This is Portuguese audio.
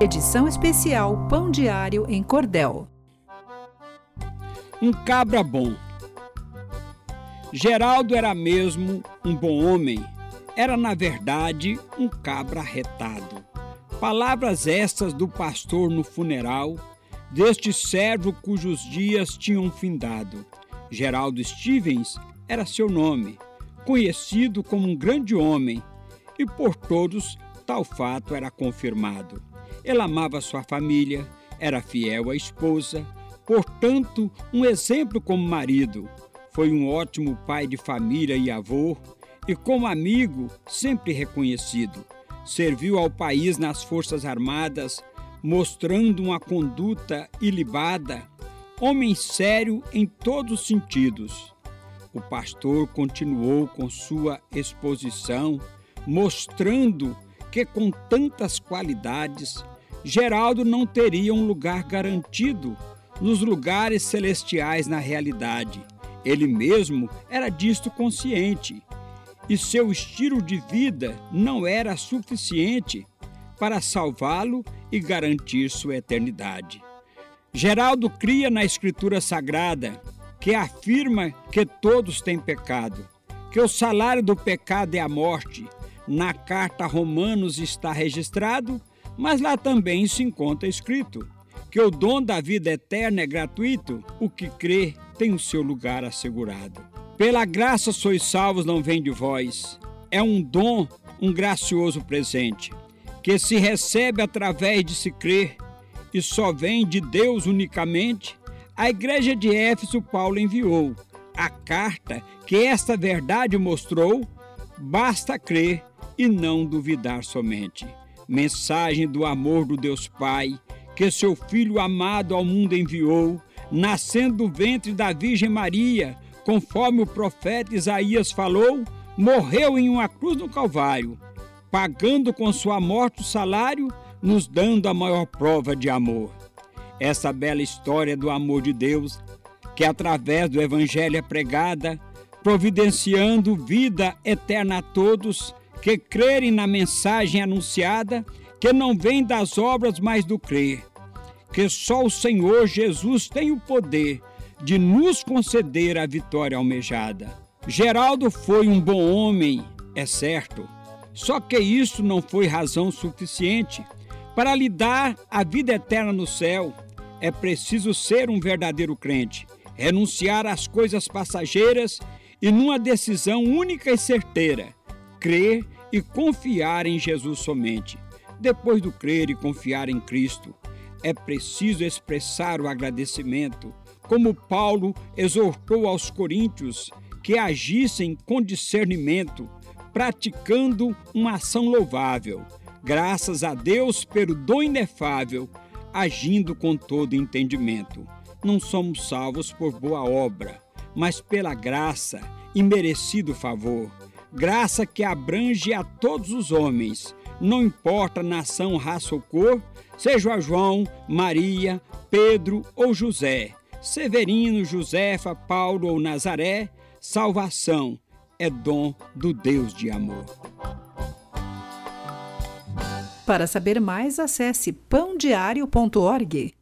Edição especial Pão Diário em Cordel. Um cabra bom. Geraldo era mesmo um bom homem. Era, na verdade, um cabra retado. Palavras estas do pastor no funeral deste servo cujos dias tinham findado. Geraldo Stevens era seu nome, conhecido como um grande homem, e por todos tal fato era confirmado. Ele amava sua família, era fiel à esposa, portanto, um exemplo como marido. Foi um ótimo pai de família e avô, e como amigo, sempre reconhecido. Serviu ao país nas Forças Armadas, mostrando uma conduta ilibada, homem sério em todos os sentidos. O pastor continuou com sua exposição, mostrando que, com tantas qualidades, Geraldo não teria um lugar garantido nos lugares celestiais na realidade. Ele mesmo era disto consciente, e seu estilo de vida não era suficiente para salvá-lo e garantir sua eternidade. Geraldo cria na Escritura Sagrada que afirma que todos têm pecado, que o salário do pecado é a morte. Na carta a Romanos está registrado, mas lá também se encontra escrito que o dom da vida eterna é gratuito, o que crê tem o seu lugar assegurado. Pela graça sois salvos, não vem de vós. É um dom, um gracioso presente, que se recebe através de se crer e só vem de Deus unicamente. A igreja de Éfeso Paulo enviou a carta que esta verdade mostrou, basta crer e não duvidar somente. Mensagem do amor do Deus Pai, que seu Filho amado ao mundo enviou, nascendo do ventre da Virgem Maria, conforme o profeta Isaías falou, morreu em uma cruz no Calvário, pagando com sua morte o salário, nos dando a maior prova de amor. Essa bela história do amor de Deus, que através do Evangelho é pregada, providenciando vida eterna a todos que crerem na mensagem anunciada, que não vem das obras, mas do crer, que só o Senhor Jesus tem o poder de nos conceder a vitória almejada. Geraldo foi um bom homem, é certo, só que isso não foi razão suficiente para lhe dar a vida eterna no céu. É preciso ser um verdadeiro crente, renunciar às coisas passageiras e, numa decisão única e certeira, crer e confiar em Jesus somente. Depois do crer e confiar em Cristo, é preciso expressar o agradecimento, como Paulo exortou aos coríntios que agissem com discernimento, praticando uma ação louvável, graças a Deus pelo dom inefável, agindo com todo entendimento. Não somos salvos por boa obra, mas pela graça e merecido favor. Graça que abrange a todos os homens, não importa nação, raça ou cor, seja João, Maria, Pedro ou José Severino, Josefa, Paulo ou Nazaré, salvação é dom do Deus de amor. Para saber mais, acesse pãodiario.org.